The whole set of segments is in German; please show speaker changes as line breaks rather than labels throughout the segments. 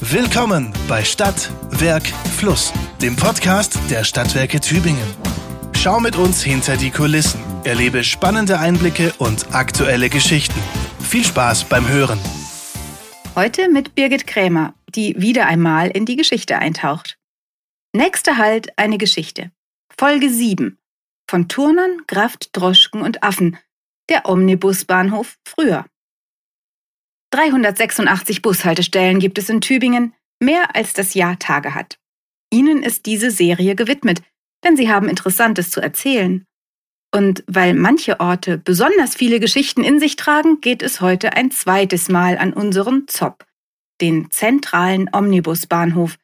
Willkommen bei Stadt, Werk, Fluss, dem Podcast der Stadtwerke Tübingen. Schau mit uns hinter die Kulissen, erlebe spannende Einblicke und aktuelle Geschichten. Viel Spaß beim Hören.
Heute mit Birgit Krämer, die wieder einmal in die Geschichte eintaucht. Nächster Halt eine Geschichte. Folge 7. Von Turnern, Kraft, Droschken und Affen. Der Omnibusbahnhof früher. 386 Bushaltestellen gibt es in Tübingen, mehr als das Jahr Tage hat. Ihnen ist diese Serie gewidmet, denn sie haben Interessantes zu erzählen. Und weil manche Orte besonders viele Geschichten in sich tragen, geht es heute ein zweites Mal an unseren ZOP, den zentralen Omnibusbahnhof,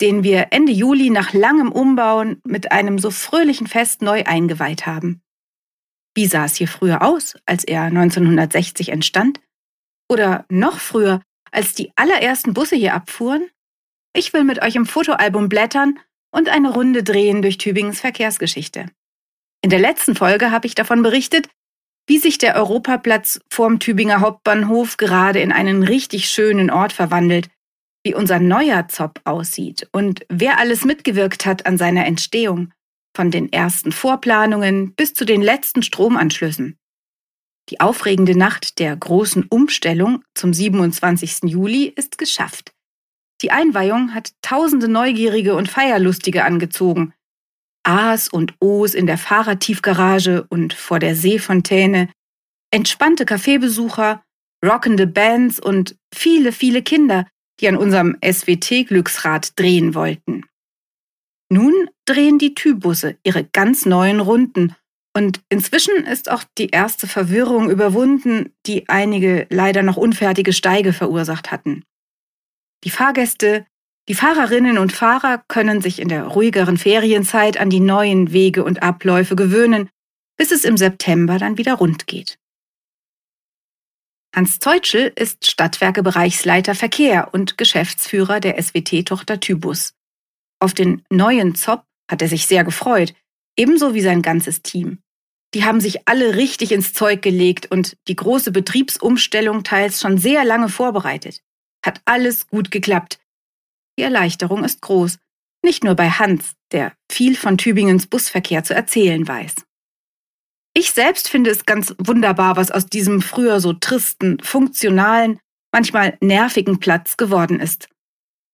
den wir Ende Juli nach langem Umbauen mit einem so fröhlichen Fest neu eingeweiht haben. Wie sah es hier früher aus, als er 1960 entstand? Oder noch früher, als die allerersten Busse hier abfuhren? Ich will mit euch im Fotoalbum blättern und eine Runde drehen durch Tübingens Verkehrsgeschichte. In der letzten Folge habe ich davon berichtet, wie sich der Europaplatz vorm Tübinger Hauptbahnhof gerade in einen richtig schönen Ort verwandelt, wie unser neuer Zopp aussieht und wer alles mitgewirkt hat an seiner Entstehung, von den ersten Vorplanungen bis zu den letzten Stromanschlüssen. Die aufregende Nacht der großen Umstellung zum 27. Juli ist geschafft. Die Einweihung hat tausende Neugierige und Feierlustige angezogen. A's und O's in der Fahrradtiefgarage und vor der Seefontäne, entspannte Kaffeebesucher, rockende Bands und viele, viele Kinder, die an unserem SWT-Glücksrad drehen wollten. Nun drehen die Tybusse ihre ganz neuen Runden und inzwischen ist auch die erste Verwirrung überwunden, die einige leider noch unfertige Steige verursacht hatten. Die Fahrgäste, die Fahrerinnen und Fahrer können sich in der ruhigeren Ferienzeit an die neuen Wege und Abläufe gewöhnen, bis es im September dann wieder rund geht. Hans Zeutschel ist Stadtwerke-Bereichsleiter Verkehr und Geschäftsführer der SWT-Tochter Tybus. Auf den neuen ZOP hat er sich sehr gefreut, ebenso wie sein ganzes Team. Die haben sich alle richtig ins Zeug gelegt und die große Betriebsumstellung teils schon sehr lange vorbereitet. Hat alles gut geklappt. Die Erleichterung ist groß. Nicht nur bei Hans, der viel von Tübingens Busverkehr zu erzählen weiß. Ich selbst finde es ganz wunderbar, was aus diesem früher so tristen, funktionalen, manchmal nervigen Platz geworden ist.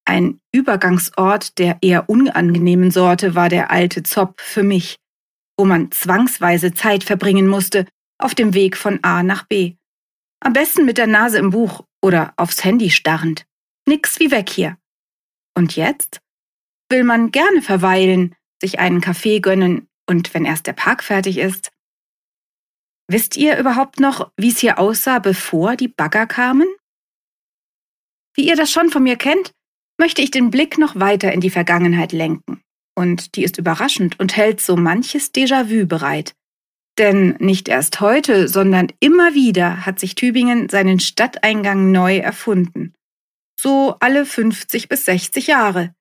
Ein Übergangsort der eher unangenehmen Sorte war der alte Zopp für mich wo man zwangsweise Zeit verbringen musste, auf dem Weg von A nach B. Am besten mit der Nase im Buch oder aufs Handy starrend. Nix wie weg hier. Und jetzt? Will man gerne verweilen, sich einen Kaffee gönnen und wenn erst der Park fertig ist? Wisst ihr überhaupt noch, wie es hier aussah, bevor die Bagger kamen? Wie ihr das schon von mir kennt, möchte ich den Blick noch weiter in die Vergangenheit lenken. Und die ist überraschend und hält so manches Déjà-vu bereit. Denn nicht erst heute, sondern immer wieder hat sich Tübingen seinen Stadteingang neu erfunden. So alle 50 bis 60 Jahre.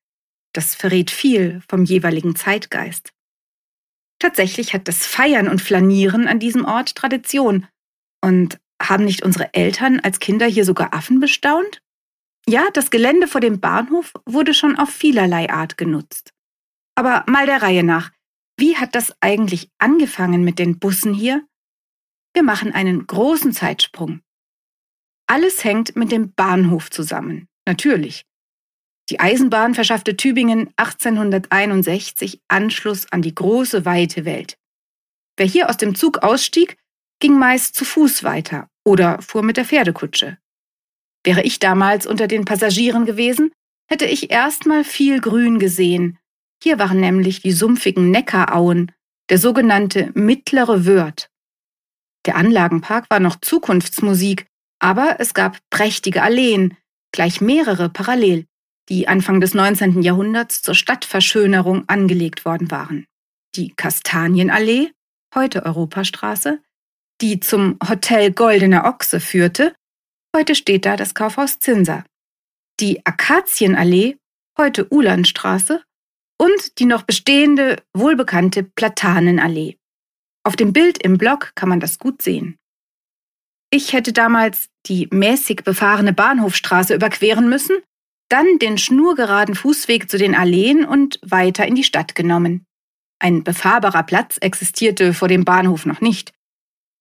Das verrät viel vom jeweiligen Zeitgeist. Tatsächlich hat das Feiern und Flanieren an diesem Ort Tradition. Und haben nicht unsere Eltern als Kinder hier sogar Affen bestaunt? Ja, das Gelände vor dem Bahnhof wurde schon auf vielerlei Art genutzt. Aber mal der Reihe nach. Wie hat das eigentlich angefangen mit den Bussen hier? Wir machen einen großen Zeitsprung. Alles hängt mit dem Bahnhof zusammen. Natürlich. Die Eisenbahn verschaffte Tübingen 1861 Anschluss an die große, weite Welt. Wer hier aus dem Zug ausstieg, ging meist zu Fuß weiter oder fuhr mit der Pferdekutsche. Wäre ich damals unter den Passagieren gewesen, hätte ich erstmal viel Grün gesehen, hier waren nämlich die sumpfigen Neckarauen, der sogenannte mittlere Wörth. Der Anlagenpark war noch Zukunftsmusik, aber es gab prächtige Alleen, gleich mehrere parallel, die Anfang des 19. Jahrhunderts zur Stadtverschönerung angelegt worden waren. Die Kastanienallee, heute Europastraße, die zum Hotel Goldener Ochse führte, heute steht da das Kaufhaus Zinser. Die Akazienallee, heute Ulandstraße, und die noch bestehende, wohlbekannte Platanenallee. Auf dem Bild im Blog kann man das gut sehen. Ich hätte damals die mäßig befahrene Bahnhofstraße überqueren müssen, dann den schnurgeraden Fußweg zu den Alleen und weiter in die Stadt genommen. Ein befahrbarer Platz existierte vor dem Bahnhof noch nicht.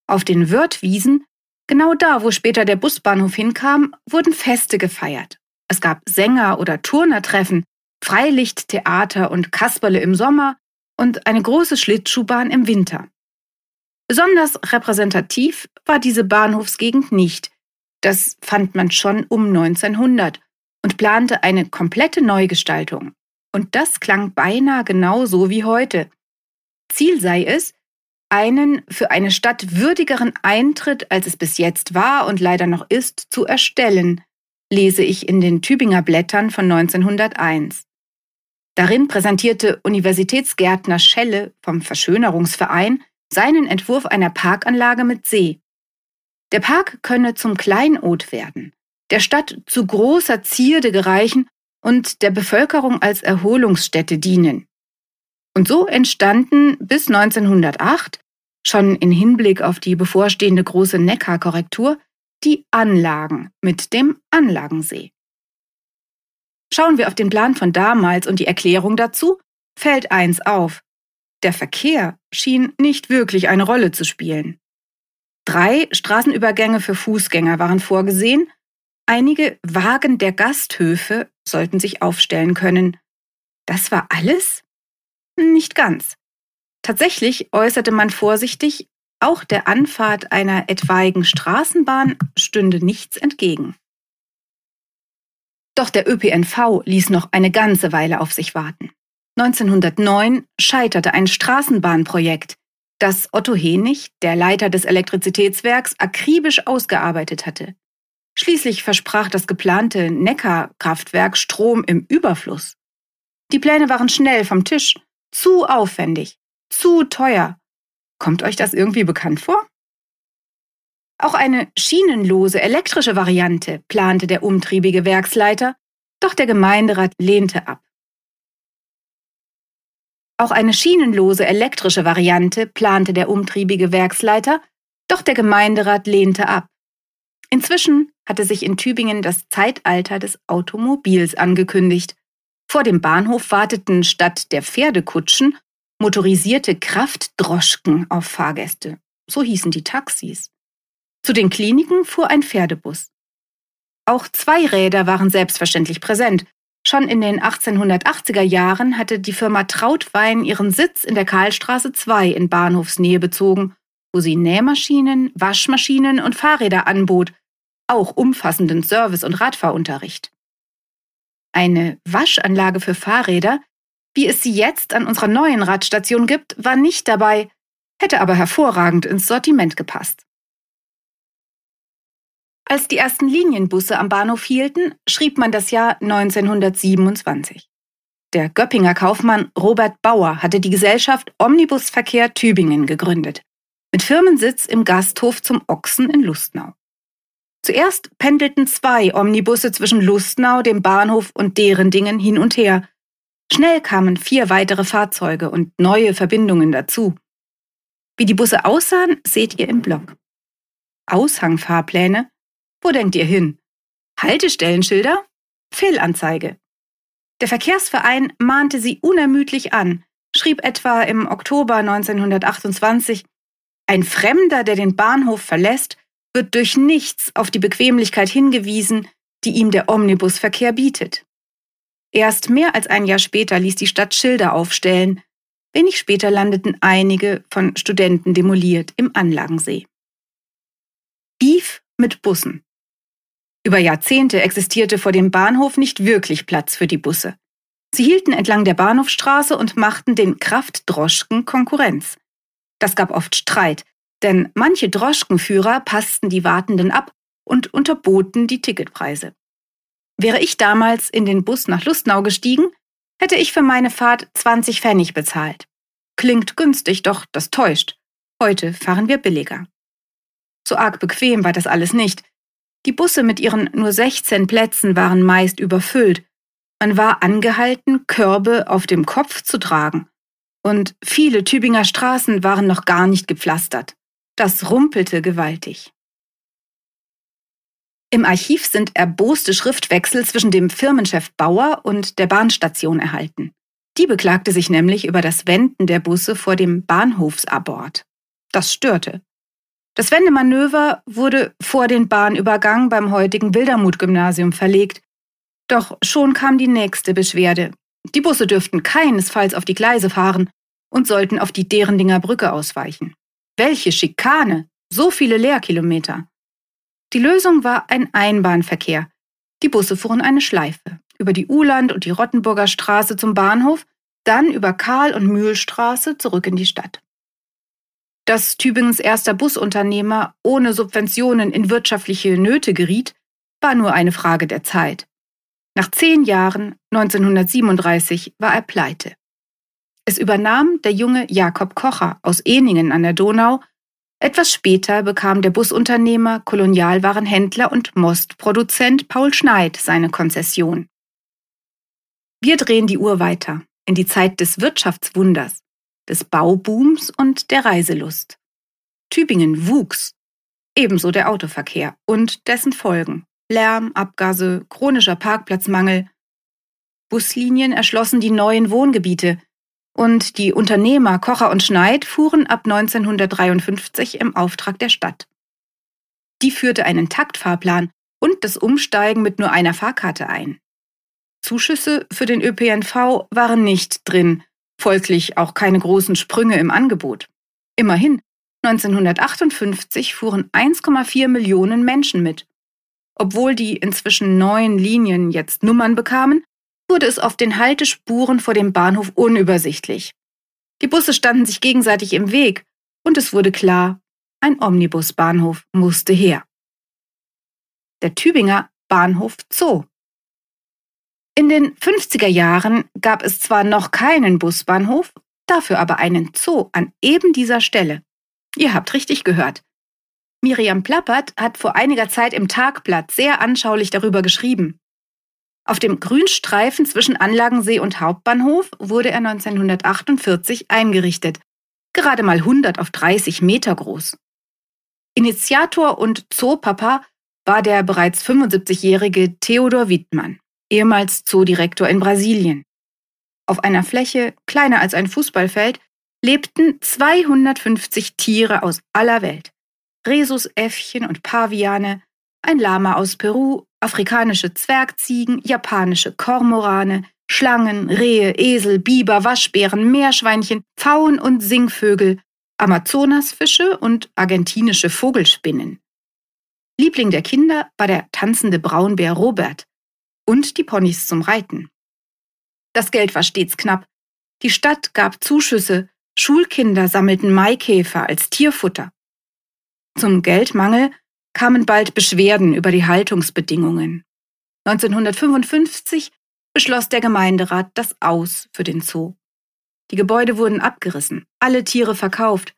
Auf den Wörthwiesen, genau da, wo später der Busbahnhof hinkam, wurden Feste gefeiert. Es gab Sänger- oder Turnertreffen, Freilichttheater und Kasperle im Sommer und eine große Schlittschuhbahn im Winter. Besonders repräsentativ war diese Bahnhofsgegend nicht. Das fand man schon um 1900 und plante eine komplette Neugestaltung. Und das klang beinahe genauso wie heute. Ziel sei es, einen für eine Stadt würdigeren Eintritt, als es bis jetzt war und leider noch ist, zu erstellen, lese ich in den Tübinger Blättern von 1901. Darin präsentierte Universitätsgärtner Schelle vom Verschönerungsverein seinen Entwurf einer Parkanlage mit See. Der Park könne zum Kleinod werden der Stadt zu großer Zierde gereichen und der Bevölkerung als Erholungsstätte dienen. Und so entstanden bis 1908, schon in Hinblick auf die bevorstehende große Neckarkorrektur, die Anlagen mit dem Anlagensee. Schauen wir auf den Plan von damals und die Erklärung dazu, fällt eins auf. Der Verkehr schien nicht wirklich eine Rolle zu spielen. Drei Straßenübergänge für Fußgänger waren vorgesehen Einige Wagen der Gasthöfe sollten sich aufstellen können. Das war alles? Nicht ganz. Tatsächlich äußerte man vorsichtig, auch der Anfahrt einer etwaigen Straßenbahn stünde nichts entgegen. Doch der ÖPNV ließ noch eine ganze Weile auf sich warten. 1909 scheiterte ein Straßenbahnprojekt, das Otto Henig, der Leiter des Elektrizitätswerks, akribisch ausgearbeitet hatte. Schließlich versprach das geplante Neckarkraftwerk Strom im Überfluss. Die Pläne waren schnell vom Tisch, zu aufwendig, zu teuer. Kommt euch das irgendwie bekannt vor? Auch eine schienenlose elektrische Variante plante der umtriebige Werksleiter, doch der Gemeinderat lehnte ab. Auch eine schienenlose elektrische Variante plante der umtriebige Werksleiter, doch der Gemeinderat lehnte ab. Inzwischen hatte sich in Tübingen das Zeitalter des Automobils angekündigt. Vor dem Bahnhof warteten statt der Pferdekutschen motorisierte Kraftdroschken auf Fahrgäste. So hießen die Taxis. Zu den Kliniken fuhr ein Pferdebus. Auch Zweiräder waren selbstverständlich präsent. Schon in den 1880er Jahren hatte die Firma Trautwein ihren Sitz in der Karlstraße 2 in Bahnhofsnähe bezogen, wo sie Nähmaschinen, Waschmaschinen und Fahrräder anbot, auch umfassenden Service- und Radfahrunterricht. Eine Waschanlage für Fahrräder, wie es sie jetzt an unserer neuen Radstation gibt, war nicht dabei, hätte aber hervorragend ins Sortiment gepasst. Als die ersten Linienbusse am Bahnhof hielten, schrieb man das Jahr 1927. Der Göppinger Kaufmann Robert Bauer hatte die Gesellschaft Omnibusverkehr Tübingen gegründet, mit Firmensitz im Gasthof zum Ochsen in Lustnau. Zuerst pendelten zwei Omnibusse zwischen Lustnau, dem Bahnhof und deren Dingen hin und her. Schnell kamen vier weitere Fahrzeuge und neue Verbindungen dazu. Wie die Busse aussahen, seht ihr im Blog. Aushangfahrpläne? Wo denkt ihr hin? Haltestellenschilder? Fehlanzeige. Der Verkehrsverein mahnte sie unermüdlich an, schrieb etwa im Oktober 1928, ein Fremder, der den Bahnhof verlässt, wird durch nichts auf die Bequemlichkeit hingewiesen, die ihm der Omnibusverkehr bietet. Erst mehr als ein Jahr später ließ die Stadt Schilder aufstellen. Wenig später landeten einige von Studenten demoliert im Anlagensee. Beef mit Bussen. Über Jahrzehnte existierte vor dem Bahnhof nicht wirklich Platz für die Busse. Sie hielten entlang der Bahnhofstraße und machten den Kraftdroschken Konkurrenz. Das gab oft Streit, denn manche Droschkenführer passten die Wartenden ab und unterboten die Ticketpreise. Wäre ich damals in den Bus nach Lustnau gestiegen, hätte ich für meine Fahrt 20 Pfennig bezahlt. Klingt günstig, doch das täuscht. Heute fahren wir billiger. So arg bequem war das alles nicht. Die Busse mit ihren nur 16 Plätzen waren meist überfüllt. Man war angehalten, Körbe auf dem Kopf zu tragen. Und viele Tübinger Straßen waren noch gar nicht gepflastert. Das rumpelte gewaltig. Im Archiv sind erboste Schriftwechsel zwischen dem Firmenchef Bauer und der Bahnstation erhalten. Die beklagte sich nämlich über das Wenden der Busse vor dem Bahnhofsabort. Das störte. Das Wendemanöver wurde vor den Bahnübergang beim heutigen Wildermuth-Gymnasium verlegt. Doch schon kam die nächste Beschwerde. Die Busse dürften keinesfalls auf die Gleise fahren und sollten auf die Derendinger Brücke ausweichen. Welche Schikane! So viele Leerkilometer! Die Lösung war ein Einbahnverkehr. Die Busse fuhren eine Schleife über die Uland und die Rottenburger Straße zum Bahnhof, dann über Karl- und Mühlstraße zurück in die Stadt. Dass Tübingens erster Busunternehmer ohne Subventionen in wirtschaftliche Nöte geriet, war nur eine Frage der Zeit. Nach zehn Jahren, 1937, war er pleite. Es übernahm der junge Jakob Kocher aus Eningen an der Donau etwas später bekam der Busunternehmer, Kolonialwarenhändler und Mostproduzent Paul Schneid seine Konzession. Wir drehen die Uhr weiter in die Zeit des Wirtschaftswunders, des Baubooms und der Reiselust. Tübingen wuchs, ebenso der Autoverkehr und dessen Folgen. Lärm, Abgase, chronischer Parkplatzmangel. Buslinien erschlossen die neuen Wohngebiete, und die Unternehmer Kocher und Schneid fuhren ab 1953 im Auftrag der Stadt. Die führte einen Taktfahrplan und das Umsteigen mit nur einer Fahrkarte ein. Zuschüsse für den ÖPNV waren nicht drin, folglich auch keine großen Sprünge im Angebot. Immerhin, 1958 fuhren 1,4 Millionen Menschen mit. Obwohl die inzwischen neuen Linien jetzt Nummern bekamen, wurde es auf den Haltespuren vor dem Bahnhof unübersichtlich. Die Busse standen sich gegenseitig im Weg und es wurde klar, ein Omnibusbahnhof musste her. Der Tübinger Bahnhof Zoo. In den 50er Jahren gab es zwar noch keinen Busbahnhof, dafür aber einen Zoo an eben dieser Stelle. Ihr habt richtig gehört. Miriam Plappert hat vor einiger Zeit im Tagblatt sehr anschaulich darüber geschrieben. Auf dem Grünstreifen zwischen Anlagensee und Hauptbahnhof wurde er 1948 eingerichtet, gerade mal 100 auf 30 Meter groß. Initiator und Zoopapa war der bereits 75-jährige Theodor Wittmann, ehemals Zoodirektor in Brasilien. Auf einer Fläche kleiner als ein Fußballfeld lebten 250 Tiere aus aller Welt. Rhesusäffchen und Paviane, ein Lama aus Peru, afrikanische Zwergziegen, japanische Kormorane, Schlangen, Rehe, Esel, Biber, Waschbären, Meerschweinchen, Pfauen und Singvögel, Amazonasfische und argentinische Vogelspinnen. Liebling der Kinder war der tanzende Braunbär Robert und die Ponys zum Reiten. Das Geld war stets knapp. Die Stadt gab Zuschüsse, Schulkinder sammelten Maikäfer als Tierfutter. Zum Geldmangel kamen bald Beschwerden über die Haltungsbedingungen. 1955 beschloss der Gemeinderat das Aus für den Zoo. Die Gebäude wurden abgerissen, alle Tiere verkauft.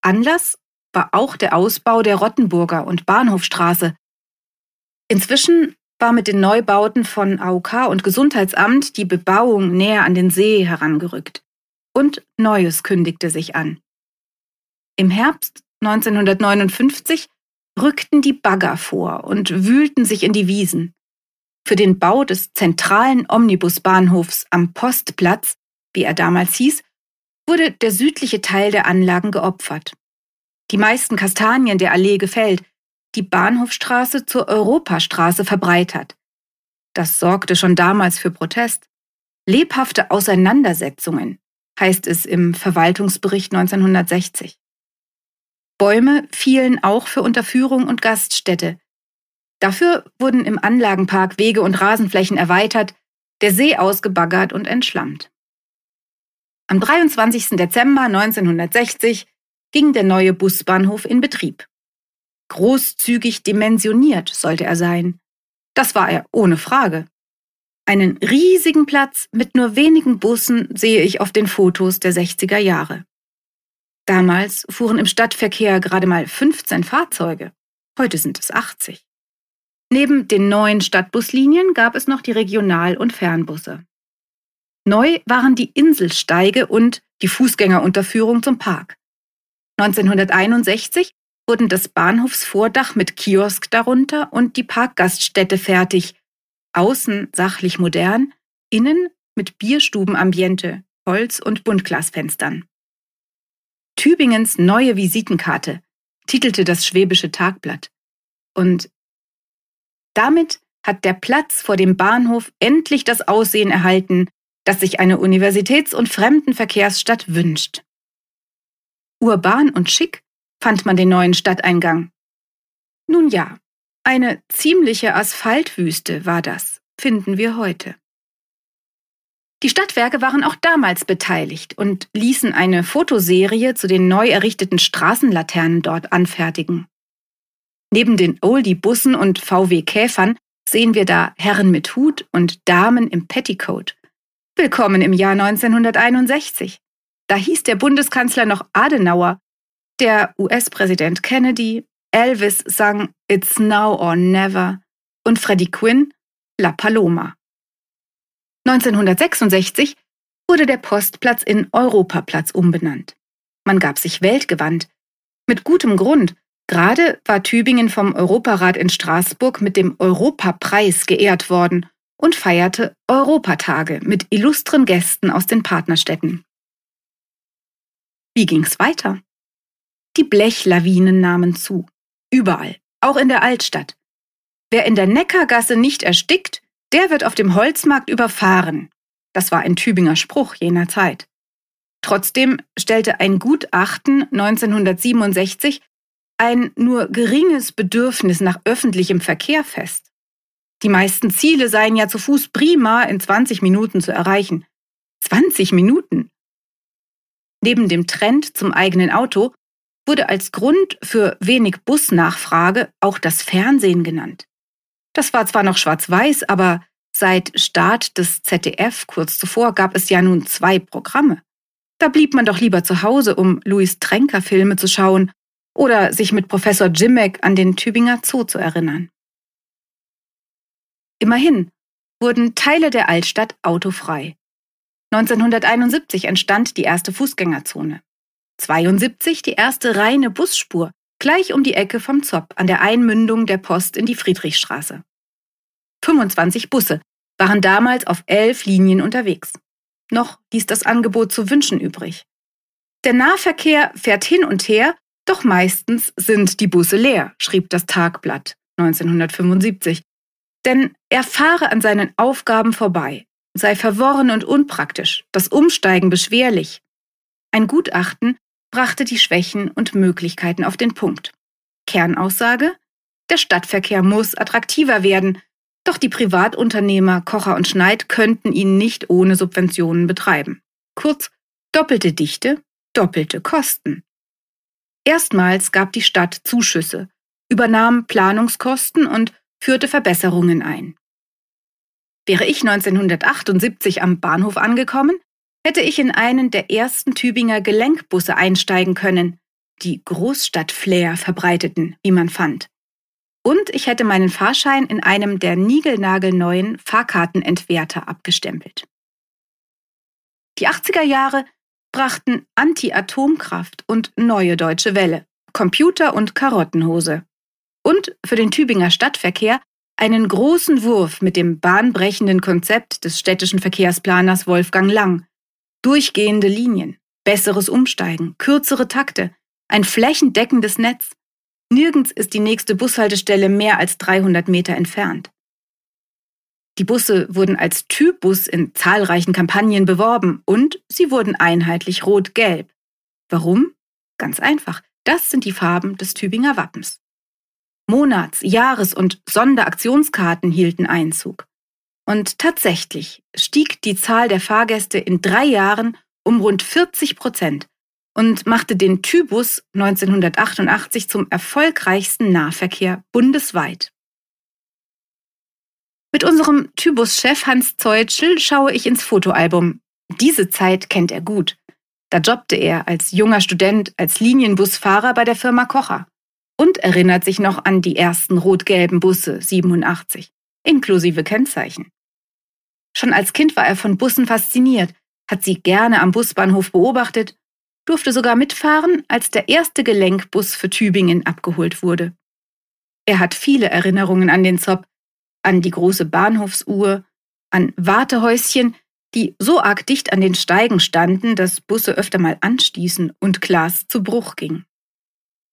Anlass war auch der Ausbau der Rottenburger und Bahnhofstraße. Inzwischen war mit den Neubauten von AOK und Gesundheitsamt die Bebauung näher an den See herangerückt. Und Neues kündigte sich an. Im Herbst 1959 rückten die Bagger vor und wühlten sich in die Wiesen. Für den Bau des zentralen Omnibusbahnhofs am Postplatz, wie er damals hieß, wurde der südliche Teil der Anlagen geopfert. Die meisten Kastanien der Allee gefällt, die Bahnhofstraße zur Europastraße verbreitert. Das sorgte schon damals für Protest. Lebhafte Auseinandersetzungen, heißt es im Verwaltungsbericht 1960. Bäume fielen auch für Unterführung und Gaststätte. Dafür wurden im Anlagenpark Wege und Rasenflächen erweitert, der See ausgebaggert und entschlammt. Am 23. Dezember 1960 ging der neue Busbahnhof in Betrieb. Großzügig dimensioniert sollte er sein. Das war er ohne Frage. Einen riesigen Platz mit nur wenigen Bussen sehe ich auf den Fotos der 60er Jahre. Damals fuhren im Stadtverkehr gerade mal 15 Fahrzeuge. Heute sind es 80. Neben den neuen Stadtbuslinien gab es noch die Regional- und Fernbusse. Neu waren die Inselsteige und die Fußgängerunterführung zum Park. 1961 wurden das Bahnhofsvordach mit Kiosk darunter und die Parkgaststätte fertig. Außen sachlich modern, innen mit Bierstubenambiente, Holz- und Buntglasfenstern. Tübingens neue Visitenkarte titelte das Schwäbische Tagblatt. Und damit hat der Platz vor dem Bahnhof endlich das Aussehen erhalten, das sich eine Universitäts- und Fremdenverkehrsstadt wünscht. Urban und schick fand man den neuen Stadteingang. Nun ja, eine ziemliche Asphaltwüste war das, finden wir heute. Die Stadtwerke waren auch damals beteiligt und ließen eine Fotoserie zu den neu errichteten Straßenlaternen dort anfertigen. Neben den Oldie-Bussen und VW-Käfern sehen wir da Herren mit Hut und Damen im Petticoat. Willkommen im Jahr 1961. Da hieß der Bundeskanzler noch Adenauer, der US-Präsident Kennedy, Elvis sang It's Now or Never und Freddie Quinn La Paloma. 1966 wurde der Postplatz in Europaplatz umbenannt. Man gab sich weltgewandt. Mit gutem Grund. Gerade war Tübingen vom Europarat in Straßburg mit dem Europapreis geehrt worden und feierte Europatage mit illustren Gästen aus den Partnerstädten. Wie ging's weiter? Die Blechlawinen nahmen zu. Überall, auch in der Altstadt. Wer in der Neckargasse nicht erstickt, der wird auf dem Holzmarkt überfahren. Das war ein Tübinger Spruch jener Zeit. Trotzdem stellte ein Gutachten 1967 ein nur geringes Bedürfnis nach öffentlichem Verkehr fest. Die meisten Ziele seien ja zu Fuß prima in 20 Minuten zu erreichen. 20 Minuten! Neben dem Trend zum eigenen Auto wurde als Grund für wenig Busnachfrage auch das Fernsehen genannt. Das war zwar noch schwarz-weiß, aber seit Start des ZDF kurz zuvor gab es ja nun zwei Programme. Da blieb man doch lieber zu Hause, um Louis Tränker Filme zu schauen oder sich mit Professor Jimmeck an den Tübinger Zoo zu erinnern. Immerhin wurden Teile der Altstadt autofrei. 1971 entstand die erste Fußgängerzone. 72 die erste reine Busspur gleich um die Ecke vom Zopp an der Einmündung der Post in die Friedrichstraße. 25 Busse waren damals auf elf Linien unterwegs. Noch ließ das Angebot zu wünschen übrig. Der Nahverkehr fährt hin und her, doch meistens sind die Busse leer, schrieb das Tagblatt 1975. Denn er fahre an seinen Aufgaben vorbei, sei verworren und unpraktisch, das Umsteigen beschwerlich. Ein Gutachten brachte die Schwächen und Möglichkeiten auf den Punkt. Kernaussage? Der Stadtverkehr muss attraktiver werden, doch die Privatunternehmer Kocher und Schneid könnten ihn nicht ohne Subventionen betreiben. Kurz, doppelte Dichte, doppelte Kosten. Erstmals gab die Stadt Zuschüsse, übernahm Planungskosten und führte Verbesserungen ein. Wäre ich 1978 am Bahnhof angekommen, hätte ich in einen der ersten Tübinger Gelenkbusse einsteigen können, die Großstadtflair verbreiteten, wie man fand. Und ich hätte meinen Fahrschein in einem der niegelnagelneuen Fahrkartenentwerter abgestempelt. Die 80er Jahre brachten Anti-Atomkraft und neue deutsche Welle, Computer und Karottenhose. Und für den Tübinger Stadtverkehr einen großen Wurf mit dem bahnbrechenden Konzept des städtischen Verkehrsplaners Wolfgang Lang, Durchgehende Linien, besseres Umsteigen, kürzere Takte, ein flächendeckendes Netz. Nirgends ist die nächste Bushaltestelle mehr als 300 Meter entfernt. Die Busse wurden als Typbus in zahlreichen Kampagnen beworben und sie wurden einheitlich rot-gelb. Warum? Ganz einfach. Das sind die Farben des Tübinger Wappens. Monats-, Jahres- und Sonderaktionskarten hielten Einzug. Und tatsächlich stieg die Zahl der Fahrgäste in drei Jahren um rund 40 Prozent und machte den Tybus 1988 zum erfolgreichsten Nahverkehr bundesweit. Mit unserem Tybus-Chef Hans Zeutschel schaue ich ins Fotoalbum. Diese Zeit kennt er gut. Da jobbte er als junger Student als Linienbusfahrer bei der Firma Kocher und erinnert sich noch an die ersten rot-gelben Busse 87, inklusive Kennzeichen. Schon als Kind war er von Bussen fasziniert, hat sie gerne am Busbahnhof beobachtet durfte sogar mitfahren, als der erste Gelenkbus für Tübingen abgeholt wurde. Er hat viele Erinnerungen an den Zopp, an die große Bahnhofsuhr, an Wartehäuschen, die so arg dicht an den Steigen standen, dass Busse öfter mal anstießen und Glas zu Bruch ging.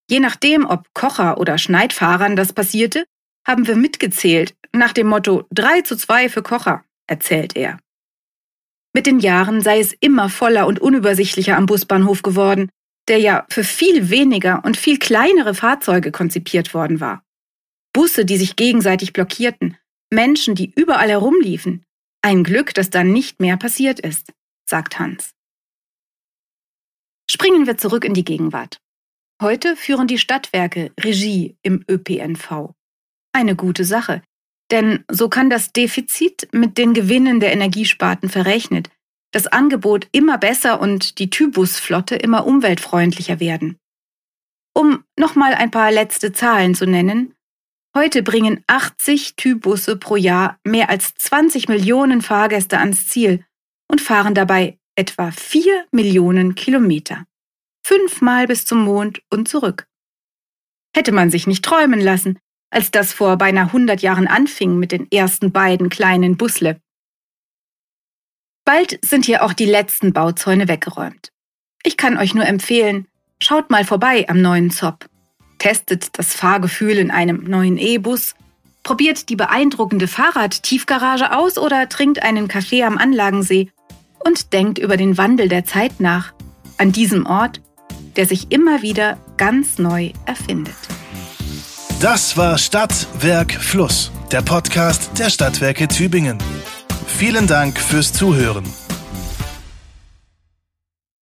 Je nachdem, ob Kocher oder Schneidfahrern das passierte, haben wir mitgezählt, nach dem Motto 3 zu 2 für Kocher, erzählt er. Mit den Jahren sei es immer voller und unübersichtlicher am Busbahnhof geworden, der ja für viel weniger und viel kleinere Fahrzeuge konzipiert worden war. Busse, die sich gegenseitig blockierten, Menschen, die überall herumliefen. Ein Glück, dass dann nicht mehr passiert ist, sagt Hans. Springen wir zurück in die Gegenwart. Heute führen die Stadtwerke Regie im ÖPNV. Eine gute Sache, denn so kann das Defizit mit den Gewinnen der Energiesparten verrechnet, das Angebot immer besser und die Tybusflotte immer umweltfreundlicher werden. Um nochmal ein paar letzte Zahlen zu nennen, heute bringen 80 Tybusse pro Jahr mehr als 20 Millionen Fahrgäste ans Ziel und fahren dabei etwa 4 Millionen Kilometer. Fünfmal bis zum Mond und zurück. Hätte man sich nicht träumen lassen, als das vor beinahe 100 Jahren anfing mit den ersten beiden kleinen Busle. Bald sind hier auch die letzten Bauzäune weggeräumt. Ich kann euch nur empfehlen, schaut mal vorbei am neuen Zopp. Testet das Fahrgefühl in einem neuen E-Bus, probiert die beeindruckende Fahrradtiefgarage aus oder trinkt einen Kaffee am Anlagensee und denkt über den Wandel der Zeit nach, an diesem Ort, der sich immer wieder ganz neu erfindet.
Das war Stadt, Werk, Fluss, der Podcast der Stadtwerke Tübingen. Vielen Dank fürs Zuhören.